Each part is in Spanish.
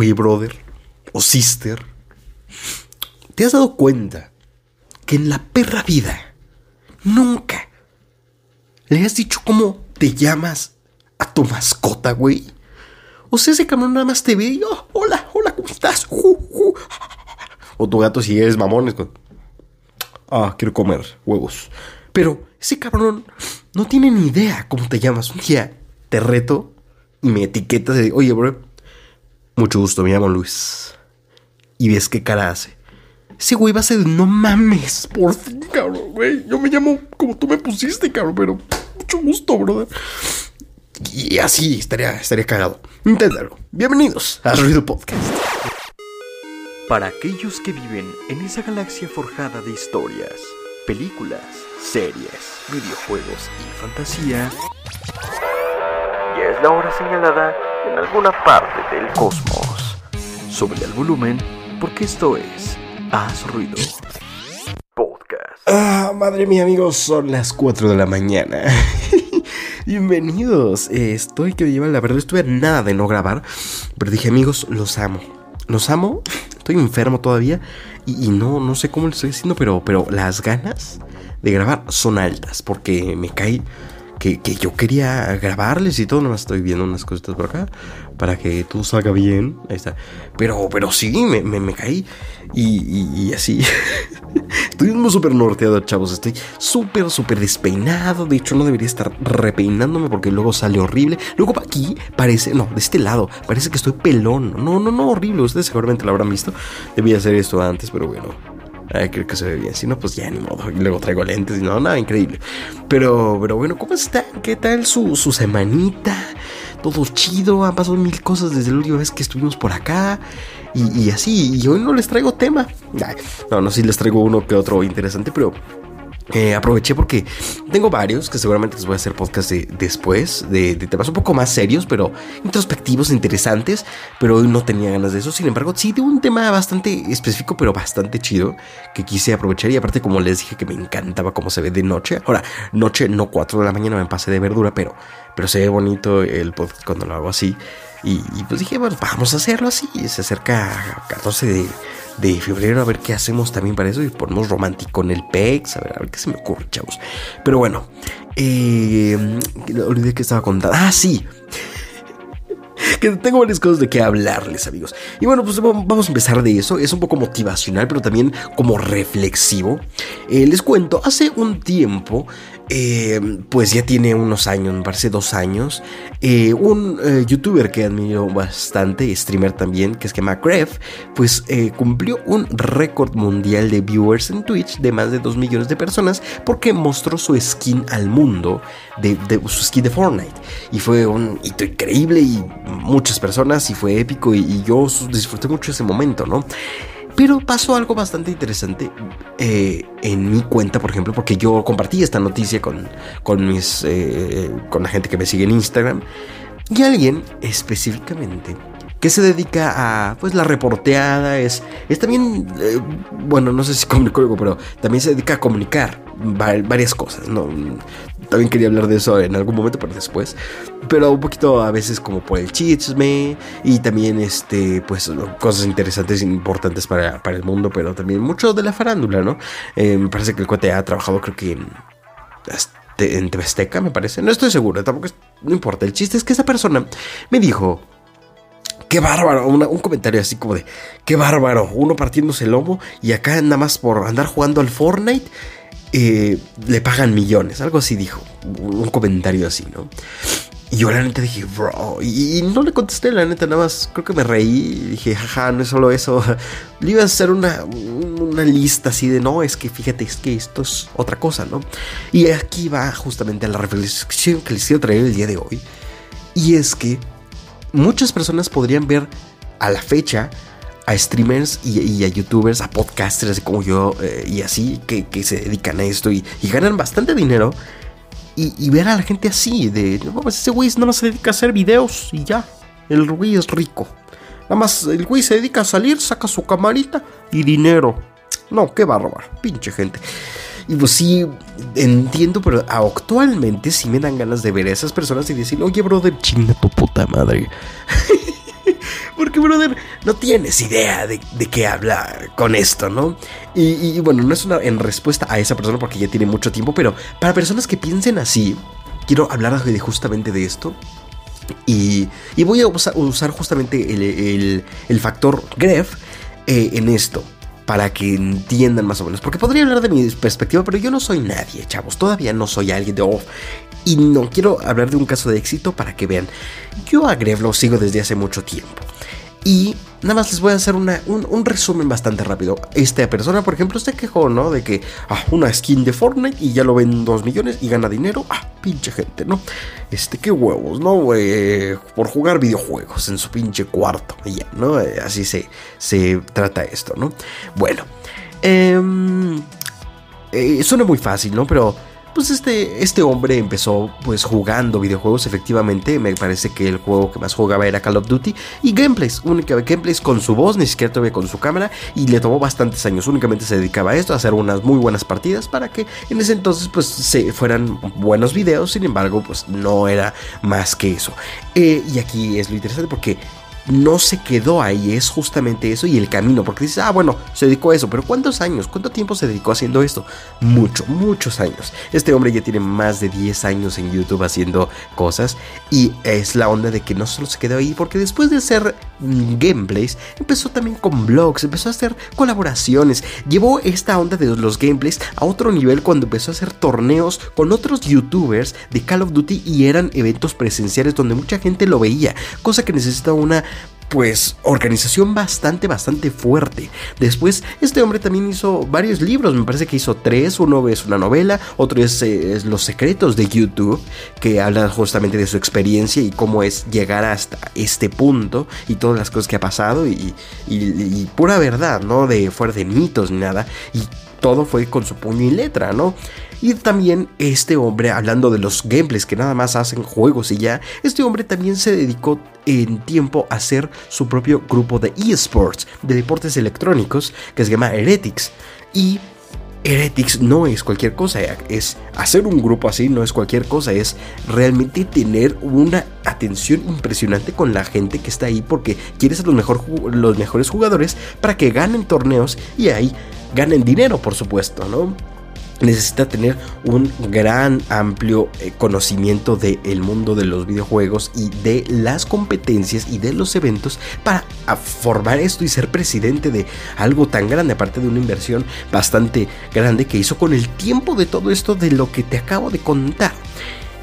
Oye, brother, o sister, ¿te has dado cuenta que en la perra vida nunca le has dicho cómo te llamas a tu mascota, güey? O sea, ese cabrón nada más te ve y, oh, hola, hola, ¿cómo estás? O tu gato si eres mamón, ah, quiero comer huevos. Pero ese cabrón no tiene ni idea cómo te llamas. Un día te reto y me etiquetas de, oye, bro, mucho gusto, me llamo Luis. Y ves qué cara hace. Ese güey va a ser, no mames, por fin, cabrón, güey. Yo me llamo como tú me pusiste, cabrón, pero mucho gusto, brother. Y así estaría, estaría cagado. Inténtalo. Bienvenidos a Ruido Podcast. Para aquellos que viven en esa galaxia forjada de historias, películas, series, videojuegos y fantasía, ya es la hora señalada en alguna parte del cosmos. Sube el volumen porque esto es Haz Ruido Podcast. Ah, madre mía, amigos, son las 4 de la mañana. Bienvenidos. Eh, estoy que me lleva la verdad, estuve nada de no grabar, pero dije, amigos, los amo. Los amo. Estoy enfermo todavía y, no, no sé cómo lo estoy haciendo, pero, pero las ganas de grabar son altas porque me cae que, yo quería grabarles y todo, nomás estoy viendo unas cositas por acá para que todo salga bien. Ahí está. Pero, pero sí, me, me, caí y, así. estoy súper norteado, chavos. Estoy súper, súper despeinado. De hecho, no debería estar repeinándome porque luego sale horrible. Luego aquí parece, no, de este lado, parece que estoy pelón. No, no, no, horrible. Ustedes seguramente lo habrán visto. Debía hacer esto antes, pero bueno. Ay, creo que se ve bien. Si no, pues ya ni modo. Y luego traigo lentes y no, nada, increíble. Pero, pero bueno, ¿cómo están? ¿Qué tal su, su semanita? Todo chido. Han pasado mil cosas desde la última vez que estuvimos por acá. Y, y así. Y hoy no les traigo tema. no, no, sí les traigo uno que otro interesante, pero eh, aproveché porque tengo varios que seguramente les voy a hacer podcast después, de, temas un poco más serios, pero introspectivos, interesantes, pero hoy no tenía ganas de eso. Sin embargo, sí tengo un tema bastante específico, pero bastante chido, que quise aprovechar y aparte como les dije que me encantaba cómo se ve de noche. Ahora, noche no 4 de la mañana me pase de verdura, pero, pero se ve bonito el podcast cuando lo hago así. Y, pues dije, bueno, vamos a hacerlo así. Se acerca 14 de de febrero, a ver qué hacemos también para eso y ponemos romántico en el PEX, a ver, a ver qué se me ocurre, chavos. Pero bueno, eh, olvidé que estaba contando. Ah, sí. Que tengo varias cosas de qué hablarles, amigos. Y bueno, pues vamos a empezar de eso. Es un poco motivacional, pero también como reflexivo. Eh, les cuento, hace un tiempo eh, pues ya tiene unos años, me parece dos años, eh, un youtuber que admiro bastante, streamer también, que es que Macref, pues cumplió un récord mundial de viewers en Twitch de más de 2 millones de personas porque mostró su skin al mundo, de, su skin de Fortnite. Y fue un hito increíble y muchas personas y fue épico y, yo disfruté mucho ese momento, ¿no? Pero pasó algo bastante interesante eh, en mi cuenta, por ejemplo, porque yo compartí esta noticia con, con, mis, eh, con la gente que me sigue en Instagram. Y alguien específicamente que se dedica a pues la reporteada, es, es también, eh, bueno, no sé si comunicólogo, pero también se dedica a comunicar varias cosas, ¿no? También quería hablar de eso en algún momento, pero después. Pero un poquito a veces como por el chisme y también este, pues cosas interesantes e importantes para, para el mundo, pero también mucho de la farándula, ¿no? Eh, me parece que el cuate ha trabajado creo que en, en TV me parece. No estoy seguro, tampoco no importa. El chiste es que esa persona me dijo qué bárbaro, un comentario así como de, qué bárbaro, uno partiéndose el lomo y acá nada más por andar jugando al Fortnite eh, le pagan millones, algo así dijo, un comentario así, ¿no? Y yo la neta dije, bro, y, no le contesté, la neta, nada más creo que me reí dije, jaja, no es solo eso. Le iba a hacer una, una lista así de, no, es que fíjate, es que esto es otra cosa, ¿no? Y aquí va justamente a la reflexión que les quiero traer el día de hoy. Y es que muchas personas podrían ver a la fecha a streamers y, a youtubers, a podcasters como yo eh, y así que, se dedican a esto y, ganan bastante dinero. Y, ver a la gente así, de no, pues ese güey más se dedica a hacer videos y ya. El güey es rico. Nada más el güey se dedica a salir, saca su camarita y dinero. No, qué bárbaro, pinche gente. Y pues sí, entiendo, pero actualmente sí me dan ganas de ver a esas personas y decir, oye, brother, chinga tu puta madre. porque, brother, no tienes idea de, qué habla con esto, ¿no? Y, bueno, no es una en respuesta a esa persona porque ya tiene mucho tiempo, pero para personas que piensen así, quiero hablar de justamente de esto. Y, voy a usar justamente el, factor Gref eh, en esto para que entiendan más o menos. Porque podría hablar de mi perspectiva, pero yo no soy nadie, chavos. Todavía no soy alguien de off. Y no quiero hablar de un caso de éxito para que vean. Yo a Gref lo sigo desde hace mucho tiempo. Y nada más les voy a hacer un, resumen bastante rápido. Esta persona, por ejemplo, se quejó, ¿no? De que, ah, una skin de Fortnite y ya lo ven 2 millones y gana dinero. Ah, pinche gente, ¿no? Este, qué huevos, ¿no? por jugar videojuegos en su pinche cuarto. Y ya, ¿no? Eh, así se, se trata esto, ¿no? Bueno, em, eh, suena muy fácil, ¿no? Pero pues este, este hombre empezó pues jugando videojuegos, efectivamente, me parece que el juego que más jugaba era Call of Duty. Y gameplays, única gameplays con su voz, ni siquiera todavía con su cámara. Y le tomó bastantes años, únicamente se dedicaba a esto, a hacer unas muy buenas partidas para que en ese entonces pues se fueran buenos videos, sin embargo pues no era más que eso. Eh, y aquí es lo interesante porque no se quedó ahí, es justamente eso y el camino, porque dices, ah, bueno, se dedicó a eso, pero ¿cuántos años? ¿Cuánto tiempo se dedicó haciendo esto? Mucho, muchos años. Este hombre ya tiene más de 10 años en YouTube haciendo cosas y es la onda de que no solo se quedó ahí, porque después de mm, gameplays, empezó también con vlogs, empezó a hacer colaboraciones, llevó esta onda de los gameplays a otro nivel cuando empezó a hacer torneos con otros youtubers de Call of Duty y eran eventos presenciales donde mucha gente lo veía, cosa que necesita una pues organización bastante, bastante fuerte. Después, este hombre también hizo varios libros, me parece que hizo tres, uno es una novela, otro es, eh, Los secretos de YouTube, que habla justamente de su experiencia y cómo es llegar hasta este punto y todas las cosas que ha pasado y, y pura verdad, ¿no? De fuera de mitos ni nada. Y todo fue con su puño y letra, ¿no? Y también este hombre, hablando de los gameplays que nada más hacen juegos y ya, este hombre también se dedicó en tiempo a hacer su propio grupo de esports, de deportes electrónicos, que se llama Heretics. Y Heretics no es cualquier cosa, es hacer un grupo así no es cualquier cosa, es realmente tener una atención impresionante con la gente que está ahí porque quieres a los, mejor, los mejores jugadores para que ganen torneos y ahí ganen dinero, por supuesto, ¿no? Necesita tener un gran amplio eh, conocimiento del mundo de los videojuegos y de las competencias y de los eventos para formar esto y ser presidente de algo tan grande, aparte de una inversión bastante grande que hizo con el tiempo de todo esto de lo que te acabo de contar.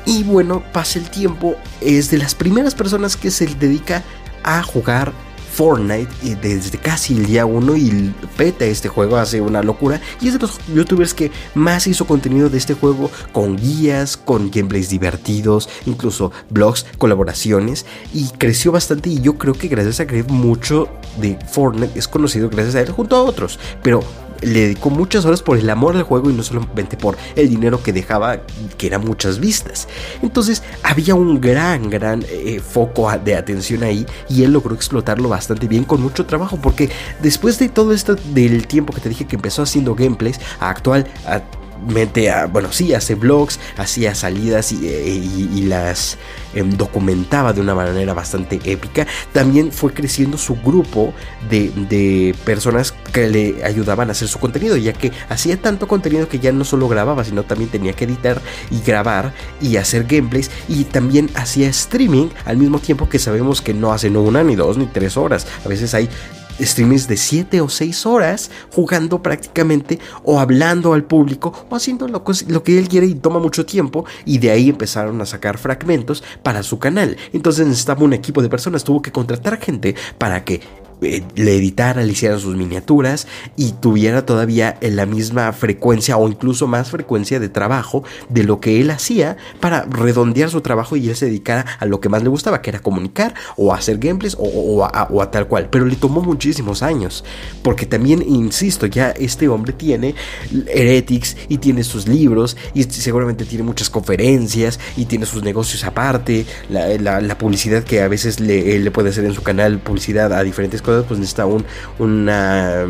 Y bueno, pasa el tiempo, es de las primeras personas que se dedica a jugar Fortnite desde casi el día 1 y peta este juego, hace una locura. Y es de los youtubers que más hizo contenido de este juego con guías, con gameplays divertidos, incluso blogs, colaboraciones. Y creció bastante y yo creo que gracias a que mucho de Fortnite es conocido gracias a él junto a otros. Pero le dedicó muchas horas por el amor al juego y no solamente por el dinero que dejaba, que eran muchas vistas. Entonces había un gran, gran eh, foco de atención ahí y él logró explotarlo bastante bien con mucho trabajo porque después de todo esto del tiempo que te dije que empezó haciendo gameplays, a actual... mete a, bueno, sí, hace vlogs, hacía salidas y, eh, las em, documentaba de una manera bastante épica. También fue creciendo su grupo de, de, personas que le ayudaban a hacer su contenido, ya que hacía tanto contenido que ya no solo grababa, sino también tenía que editar y grabar y hacer gameplays y también hacía streaming al mismo tiempo que sabemos que no hace no una ni dos ni tres horas. A veces hay streams de 7 o 6 horas jugando prácticamente o hablando al público o haciendo lo, lo, que él quiere y toma mucho tiempo y de ahí empezaron a sacar fragmentos para su canal. Entonces necesitaba un equipo de personas, tuvo que contratar gente para que eh, le editara, le hicieran sus miniaturas y tuviera todavía la misma frecuencia o incluso más frecuencia de trabajo de lo que él hacía para redondear su trabajo y él se dedicara a lo que más le gustaba, que era comunicar o hacer gameplays o, a, tal cual. Pero le tomó muchísimos años, porque también, insisto, ya este hombre tiene Heretics y tiene sus libros y seguramente tiene muchas conferencias y tiene sus negocios aparte, la, publicidad que a veces le, le puede hacer en su canal, publicidad a diferentes pues necesita un, una,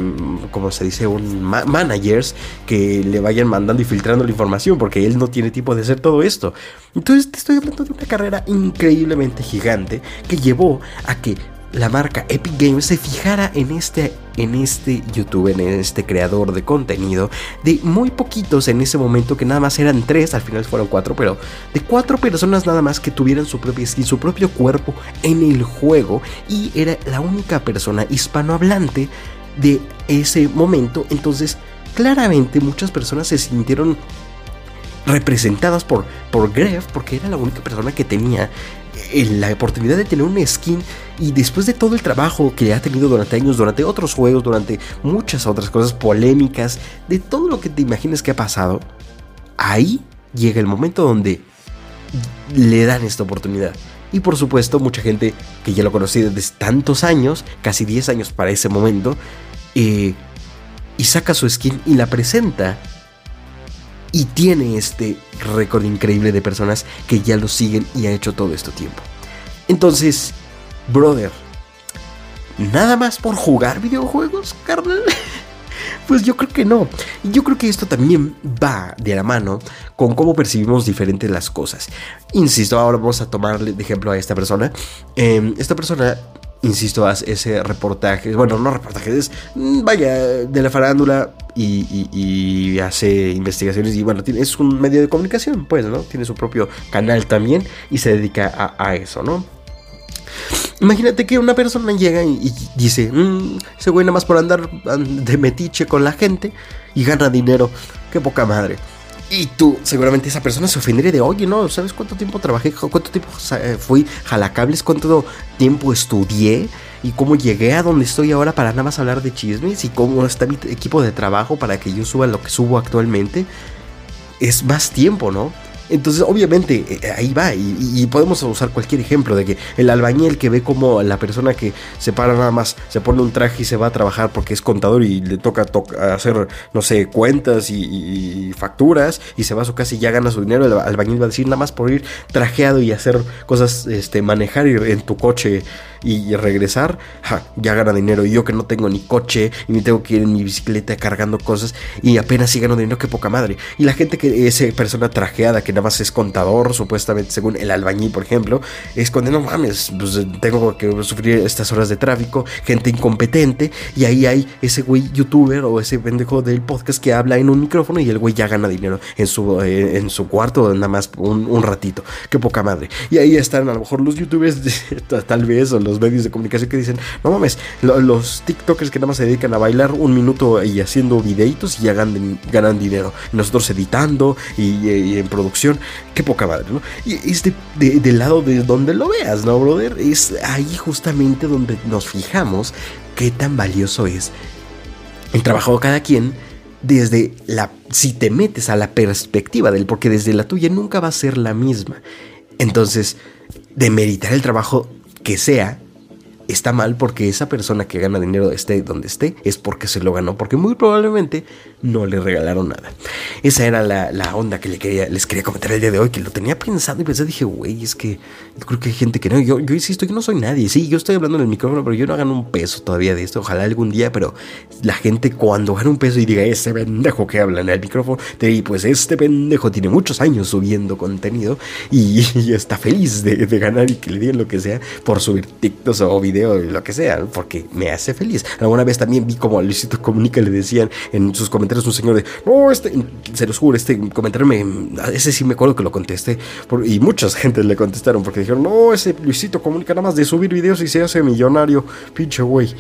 como se dice, un managers que le vayan mandando y filtrando la información, porque él no tiene tiempo de hacer todo esto. Entonces te estoy hablando de una carrera increíblemente gigante que llevó a que la marca Epic Games se fijara en este, en este youtuber, en este creador de contenido, de muy poquitos en ese momento, que nada más eran tres, al final fueron cuatro, pero de cuatro personas nada más que tuvieran su propia skin, su propio cuerpo en el juego, y era la única persona hispanohablante de ese momento, entonces claramente muchas personas se sintieron representadas por, por Gref, porque era la única persona que tenía la oportunidad de tener una skin y después de todo el trabajo que ha tenido durante años, durante otros juegos, durante muchas otras cosas polémicas, de todo lo que te imagines que ha pasado, ahí llega el momento donde le dan esta oportunidad. Y por supuesto, mucha gente que ya lo conocía desde tantos años, casi 10 años para ese momento, eh, y saca su skin y la presenta y tiene este récord increíble de personas que ya lo siguen y ha hecho todo este tiempo. Entonces, brother, ¿nada más por jugar videojuegos, carnal? Pues yo creo que no. Y yo creo que esto también va de la mano con cómo percibimos diferentes las cosas. Insisto, ahora vamos a tomarle de ejemplo a esta persona. Em, esta persona insisto, hace ese reportaje, bueno, no reportajes, mm, vaya, de la farándula y, hace investigaciones y bueno, es un medio de comunicación, pues, ¿no? Tiene su propio canal también y se dedica a, eso, ¿no? Imagínate que una persona llega y, dice, mm, ese güey nada más por andar de metiche con la gente y gana dinero, qué poca madre. Y tú, seguramente esa persona se ofendería de, oye, no, ¿sabes cuánto tiempo trabajé? ¿Cuánto tiempo eh, fui jalacables? ¿Cuánto tiempo estudié? ¿Y cómo llegué a donde estoy ahora para nada más hablar de chismes? ¿Y cómo está mi equipo de trabajo para que yo suba lo que subo actualmente? Es más tiempo, ¿no? Entonces, obviamente, eh, ahí va. Y, podemos usar cualquier ejemplo de que el albañil que ve como la persona que se para nada más, se pone un traje y se va a trabajar porque es contador y le toca, hacer, no sé, cuentas y, facturas y se va a su casa y ya gana su dinero. El albañil va a decir nada más por ir trajeado y hacer cosas, este, manejar en tu coche y regresar, ya gana dinero. Y yo que no tengo ni coche y ni tengo que ir en mi bicicleta cargando cosas y apenas sí gano dinero, que poca madre. Y la gente que, esa persona trajeada que nada más es contador, supuestamente, según el albañil, por ejemplo, es cuando no mames, pues tengo que sufrir estas horas de tráfico, gente incompetente, y ahí hay ese güey youtuber o ese pendejo del podcast que habla en un micrófono y el güey ya gana dinero en su, eh, en su cuarto, nada más un, ratito, que poca madre. Y ahí están a lo mejor los youtubers, tal vez, o los medios de comunicación que dicen, no mames, los TikTokers que nada más se dedican a bailar un minuto y haciendo videitos y ya ganan, ganan dinero. nosotros editando y, en producción, qué poca madre, ¿no? Y es de, del lado de donde lo veas, ¿no, brother? Es ahí justamente donde nos fijamos qué tan valioso es el trabajo de cada quien desde la si te metes a la perspectiva del porque desde la tuya nunca va a ser la misma. Entonces, demeritar el trabajo que sea está mal porque esa persona que gana dinero esté donde esté es porque se lo ganó, porque muy probablemente no le regalaron nada. Esa era la, onda que le quería, les quería comentar el día de hoy, que lo tenía pensado y pensé, dije, güey, es que creo que hay gente que no, yo, yo insisto, yo no soy nadie, sí, yo estoy hablando en el micrófono, pero yo no gano un peso todavía de esto, ojalá algún día, pero la gente cuando gana un peso y diga, ese pendejo que habla en el micrófono, digo, pues este pendejo tiene muchos años subiendo contenido y, está feliz de, ganar y que le digan lo que sea por subir TikToks o videos, lo que sea, porque me hace feliz. Alguna vez también vi como a Luisito Comunica le decían en sus comentarios, un señor de, no, este, se los juro, este comentario me, ese sí me acuerdo que lo contesté, y muchas gentes le contestaron porque dijeron, no, ese Luisito comunica nada más de subir videos y se hace millonario, pinche güey.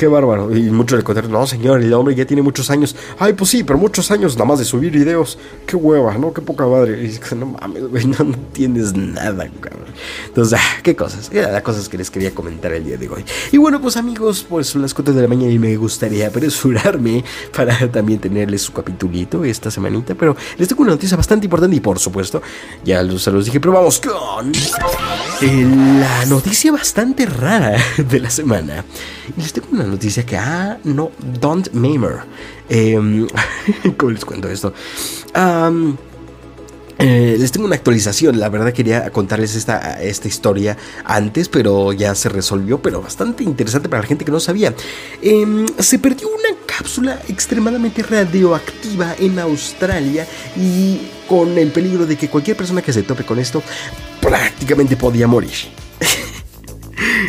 Qué bárbaro. Y muchos le contaron, no, señor, el hombre ya tiene muchos años. Ay, pues sí, pero muchos años nada más de subir videos. Qué hueva, ¿no? Qué poca madre. Y no mames, güey, no, no tienes nada, cabrón. Entonces, ah, qué cosas. Era las cosas que les quería comentar el día de hoy. Y bueno, pues amigos, pues son las 4 de la mañana y me gustaría apresurarme para también tenerles su capitulito esta semanita. Pero les tengo una noticia bastante importante y por supuesto, ya se los dije, pero vamos con la noticia bastante rara de la semana. Y les tengo una noticia que, ah, no, Don't Mamer. Eh, ¿Cómo les cuento esto? Eh, les tengo una actualización, la verdad quería contarles esta, esta historia antes, pero ya se resolvió, pero bastante interesante para la gente que no sabía. Em, se perdió una cápsula extremadamente radioactiva en Australia y con el peligro de que cualquier persona que se tope con esto prácticamente podía morir.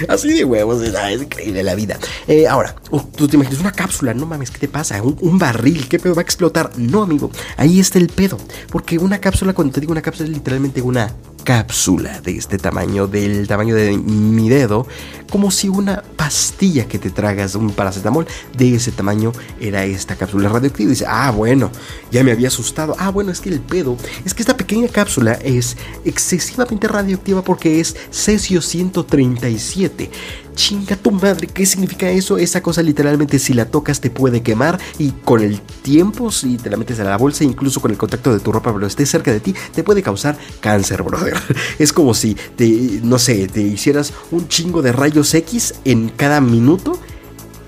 Así de huevos, es increíble la vida. Eh, ahora, tú te imaginas una cápsula, no mames, ¿qué te pasa? Un, un, barril, ¿qué pedo va a explotar? No, amigo, ahí está el pedo. Porque una cápsula, cuando te digo una cápsula, es literalmente una cápsula de este tamaño, del tamaño de mi dedo, como si una pastilla que te tragas, un paracetamol de ese tamaño era esta cápsula radioactiva. Dice, ah, bueno, ya me había asustado. Ah, bueno, es que el pedo es que esta pequeña cápsula es excesivamente radioactiva porque es cesio 137 Chinga tu madre, ¿qué significa eso? Esa cosa literalmente si la tocas te puede quemar y con el tiempo si te la metes a la bolsa, incluso con el contacto de tu ropa, pero esté cerca de ti, te puede causar cáncer, brother. Es como si te, no sé, te hicieras un chingo de rayos X en cada minuto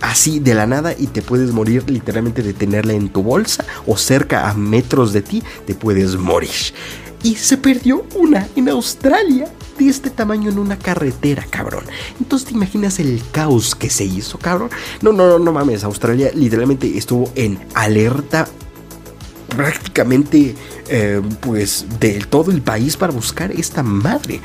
así de la nada y te puedes morir literalmente de tenerla en tu bolsa o cerca a metros de ti, te puedes morir. Y se perdió una en Australia de este tamaño en una carretera, cabrón. Entonces te imaginas el caos que se hizo, cabrón. No, no, no, no mames. Australia literalmente estuvo en alerta prácticamente eh, pues de todo el país para buscar esta madre.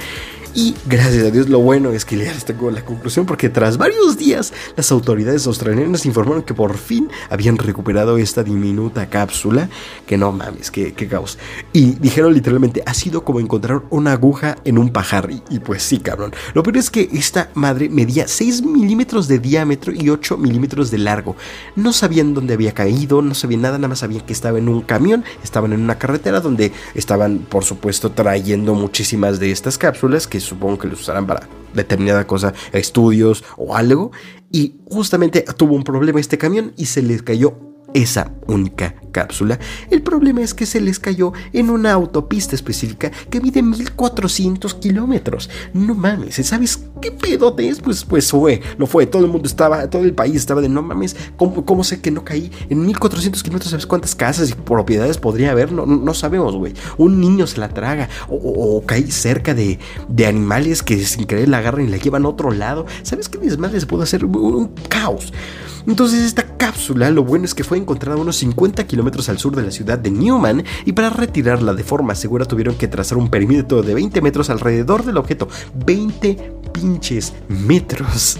Y gracias a Dios lo bueno es que ya les tengo la conclusión porque tras varios días las autoridades australianas informaron que por fin habían recuperado esta diminuta cápsula que no mames, que, caos. Y dijeron literalmente, ha sido como encontrar una aguja en un pajar. Y, pues sí, cabrón. Lo peor es que esta madre medía 6 milímetros de diámetro y 8 milímetros de largo. No sabían dónde había caído, no sabían nada, nada más sabían que estaba en un camión, estaban en una carretera donde estaban, por supuesto, trayendo muchísimas de estas cápsulas que supongo que los usarán para determinada cosa, estudios o algo. Y justamente tuvo un problema este camión y se les cayó esa única cápsula. El problema es que se les cayó en una autopista específica que mide 1400 kilómetros. No mames, ¿sabes qué pedote es? Pues, pues fue, lo fue. Todo el mundo estaba, todo el país estaba de no mames, ¿cómo, sé que no caí? En 1400 kilómetros, ¿sabes cuántas casas y propiedades podría haber? No, no sabemos, güey. Un niño se la traga o, caí cerca de, de, animales que sin querer la agarran y la llevan a otro lado. ¿Sabes qué desmadre se puede hacer? un caos. Entonces esta cápsula lo bueno es que fue encontrada a unos 50 kilómetros al sur de la ciudad de Newman y para retirarla de forma segura tuvieron que trazar un perímetro de 20 metros alrededor del objeto. 20 pinches metros.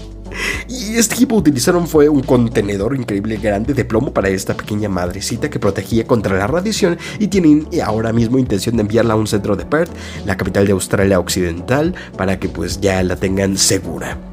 Y este equipo utilizaron fue un contenedor increíble grande de plomo para esta pequeña madrecita que protegía contra la radiación y tienen ahora mismo intención de enviarla a un centro de Perth, la capital de Australia Occidental, para que pues ya la tengan segura.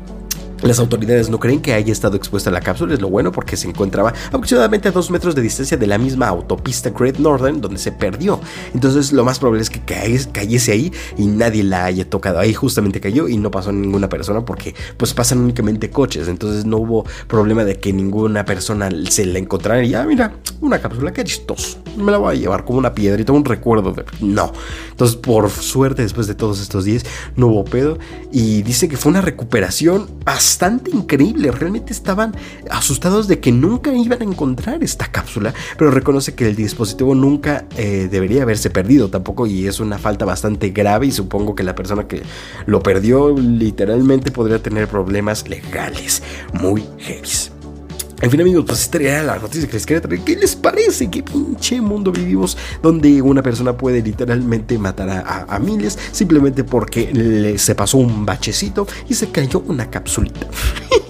Las autoridades no creen que haya estado expuesta a la cápsula, es lo bueno porque se encontraba aproximadamente a dos metros de distancia de la misma autopista Great Northern donde se perdió. Entonces lo más probable es que cayese ahí y nadie la haya tocado. Ahí justamente cayó y no pasó ninguna persona porque pues pasan únicamente coches. Entonces no hubo problema de que ninguna persona se la encontrara y ya ah, mira, una cápsula, que chistoso. Me la voy a llevar como una piedrita, un recuerdo de... No. Entonces por suerte después de todos estos días no hubo pedo y dice que fue una recuperación bastante increíble. Realmente estaban asustados de que nunca iban a encontrar esta cápsula, pero reconoce que el dispositivo nunca eh, debería haberse perdido tampoco y es una falta bastante grave y supongo que la persona que lo perdió literalmente podría tener problemas legales muy heavy. En fin, amigos, pues esta era la noticia que les quería traer. ¿Qué les parece? ¿Qué pinche mundo vivimos donde una persona puede literalmente matar a, miles simplemente porque le, se pasó un bachecito y se cayó una capsulita?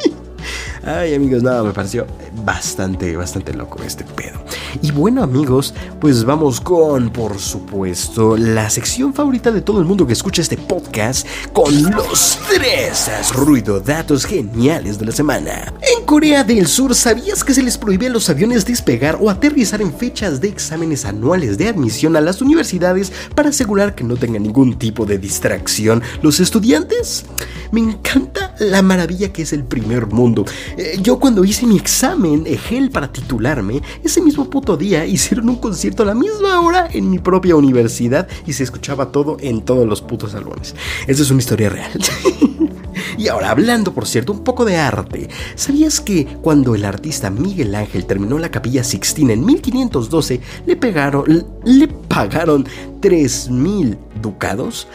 Ay, amigos, nada, me pareció bastante, bastante loco este pedo. Y bueno, amigos, pues vamos con, por supuesto, la sección favorita de todo el mundo que escucha este podcast, con los tres ruido datos geniales de la semana. En Corea del Sur, ¿sabías que se les prohíbe a los aviones despegar o aterrizar en fechas de exámenes anuales de admisión a las universidades para asegurar que no tengan ningún tipo de distracción los estudiantes? Me encanta la maravilla que es el primer mundo. Eh, yo cuando hice mi examen EGEL para titularme, ese mismo puto día hicieron un concierto a la misma hora en mi propia universidad y se escuchaba todo en todos los putos salones. Esa es una historia real. Y ahora, hablando por cierto un poco de arte, ¿sabías que cuando el artista Miguel Ángel terminó la capilla Sixtina en 1512, le, pegaron, le pagaron 3.000 ducados?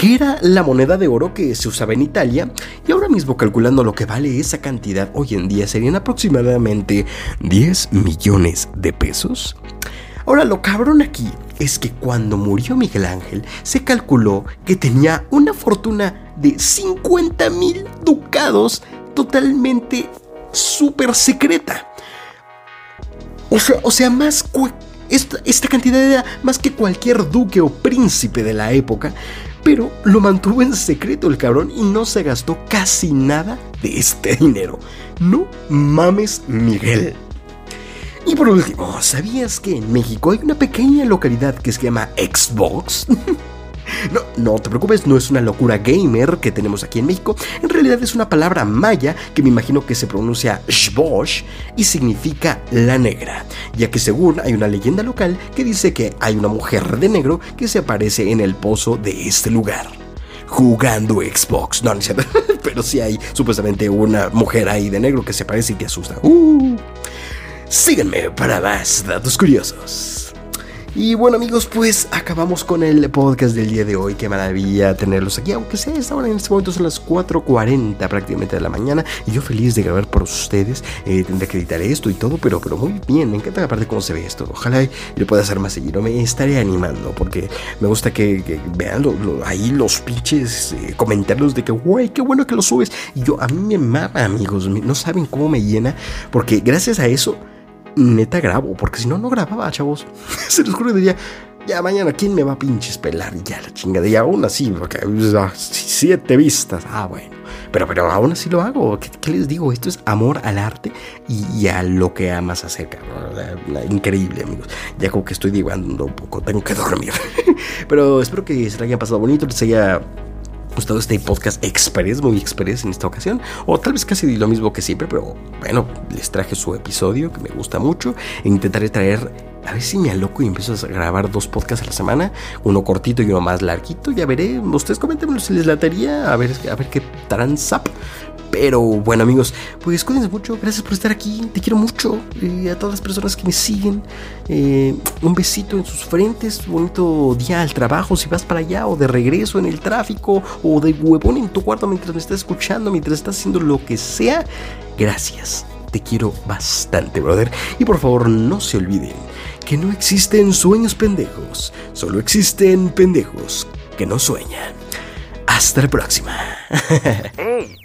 Que era la moneda de oro que se usaba en Italia, y ahora mismo calculando lo que vale esa cantidad hoy en día serían aproximadamente 10 millones de pesos. Ahora lo cabrón aquí es que cuando murió Miguel Ángel se calculó que tenía una fortuna de 50 mil ducados totalmente súper secreta. O sea, o sea más esta, esta cantidad era más que cualquier duque o príncipe de la época, pero lo mantuvo en secreto el cabrón y no se gastó casi nada de este dinero. No mames, Miguel. Y por último, ¿sabías que en México hay una pequeña localidad que se llama Xbox? No, no te preocupes, no es una locura gamer que tenemos aquí en México. En realidad es una palabra maya que me imagino que se pronuncia shbosh y significa la negra, ya que según hay una leyenda local que dice que hay una mujer de negro que se aparece en el pozo de este lugar jugando Xbox. No, no es pero sí hay supuestamente una mujer ahí de negro que se aparece y te asusta. Uh. Síganme para más datos curiosos. Y bueno amigos, pues acabamos con el podcast del día de hoy. Qué maravilla tenerlos aquí, aunque sea esta en este momento son las 4.40 prácticamente de la mañana. Y yo feliz de grabar por ustedes. Eh, tendré que editar esto y todo, pero, pero muy bien. Me encanta aparte cómo se ve esto. Ojalá lo pueda hacer más seguido. Me estaré animando porque me gusta que, vean ahí los pinches eh, comentarios de que, güey, qué bueno que lo subes. Y yo, a mí me mama amigos. No saben cómo me llena porque gracias a eso neta grabo, porque si no, no grababa, chavos. Se los juro, diría, ya mañana, ¿quién me va a pinches pelar? Y ya la chingada, y aún así, porque siete vistas, ah, bueno. Pero, pero aún así lo hago. ¿Qué, les digo? Esto es amor al arte y, a lo que amas hacer. Increíble, amigos. Ya como que estoy divagando un poco, tengo que dormir. pero espero que se les haya pasado bonito, les haya gustado este podcast express, muy express en esta ocasión, o tal vez casi lo mismo que siempre, pero bueno, les traje su episodio que me gusta mucho. E intentaré traer, a ver si me aloco y empiezo a grabar dos podcasts a la semana, uno cortito y uno más larguito, ya veré, ustedes comentenme si les latería, a ver, a ver qué zap. Pero bueno amigos, pues cuídense mucho, gracias por estar aquí, te quiero mucho, y a todas las personas que me siguen, eh, un besito en sus frentes, bonito día al trabajo si vas para allá o de regreso en el tráfico o de huevón en tu cuarto mientras me estás escuchando, mientras estás haciendo lo que sea, gracias, te quiero bastante brother y por favor no se olviden que no existen sueños pendejos, solo existen pendejos que no sueñan. Hasta la próxima.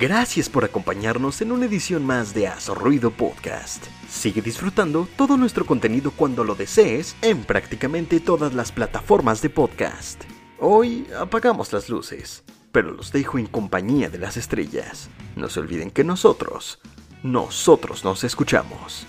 Gracias por acompañarnos en una edición más de Aso Ruido Podcast. Sigue disfrutando todo nuestro contenido cuando lo desees en prácticamente todas las plataformas de podcast. Hoy apagamos las luces, pero los dejo en compañía de las estrellas. No se olviden que nosotros, nosotros nos escuchamos.